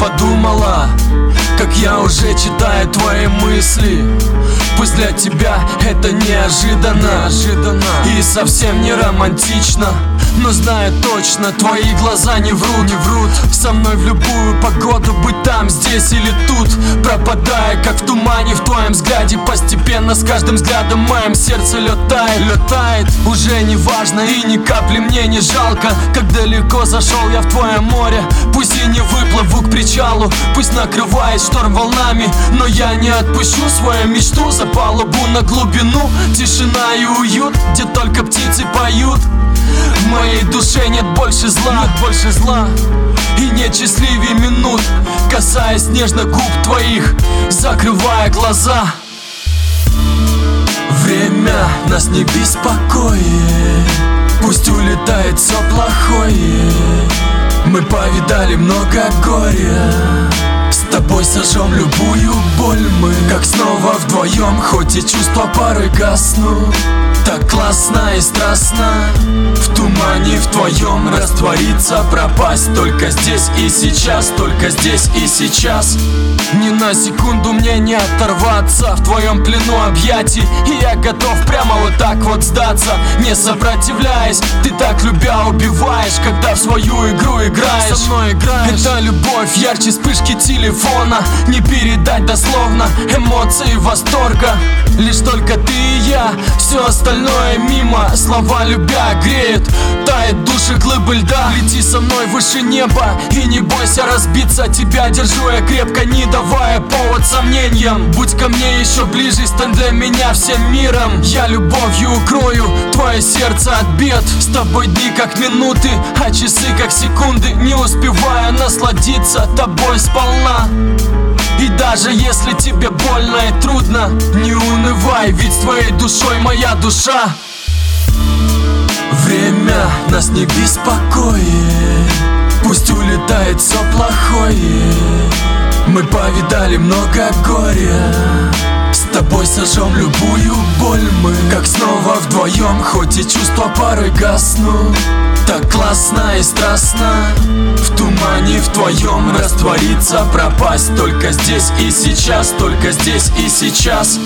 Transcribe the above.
подумала Как я уже читаю твои мысли. Пусть для тебя это неожиданно, неожиданно. И совсем не романтично но знаю точно, твои глаза не врут, не врут. Со мной в любую погоду, быть там, здесь или тут. Пропадая, как в тумане, в твоем взгляде Постепенно, с каждым взглядом моем сердце летает. Летает, уже не важно и ни капли мне не жалко Как далеко зашел я в твое море Пусть и не выплыву к причалу Пусть накрывает шторм волнами Но я не отпущу свою мечту За палубу на глубину. Тишина и уют, где только птицы поют. В моей душе нет больше зла, нет больше зла. И нет счастливее минут Касаясь нежно губ твоих Закрывая глаза. Время нас не беспокоит Пусть улетает все плохое Мы повидали много горя сожжем любую боль мы Как снова вдвоем, хоть и чувства порой гаснут так классно и страстно В тумане в твоем раствориться Пропасть только здесь и сейчас Только здесь и сейчас. Ни на секунду мне не оторваться В твоем плену объятий И я готов прямо вот так вот сдаться Не сопротивляясь. Ты так любя убиваешь Когда в свою игру играешь. Со мной играешь. Это любовь ярче вспышки телефона Не передать дословно Эмоции восторга. Лишь только ты и я Все остальное мимо. Слова любя греют Тает души глыбы льда. Лети со мной выше неба И не бойся разбиться. Тебя держу я крепко, не давая повод сомнениям. Будь ко мне еще ближе, стань для меня всем миром. Я любовью укрою твое сердце от бед. С тобой дни как минуты, а часы как секунды. Не успеваю насладиться тобой сполна и даже если тебе больно и трудно Не унывай, ведь с твоей душой моя душа. Время нас не беспокоит Пусть улетает все плохое. Мы повидали много горя С тобой сожжем любую боль мы Как снова вдвоем, хоть и чувства порой гаснут Так классно и страстно В тумане в твоем раствориться Пропасть. Только здесь и сейчас Только здесь и сейчас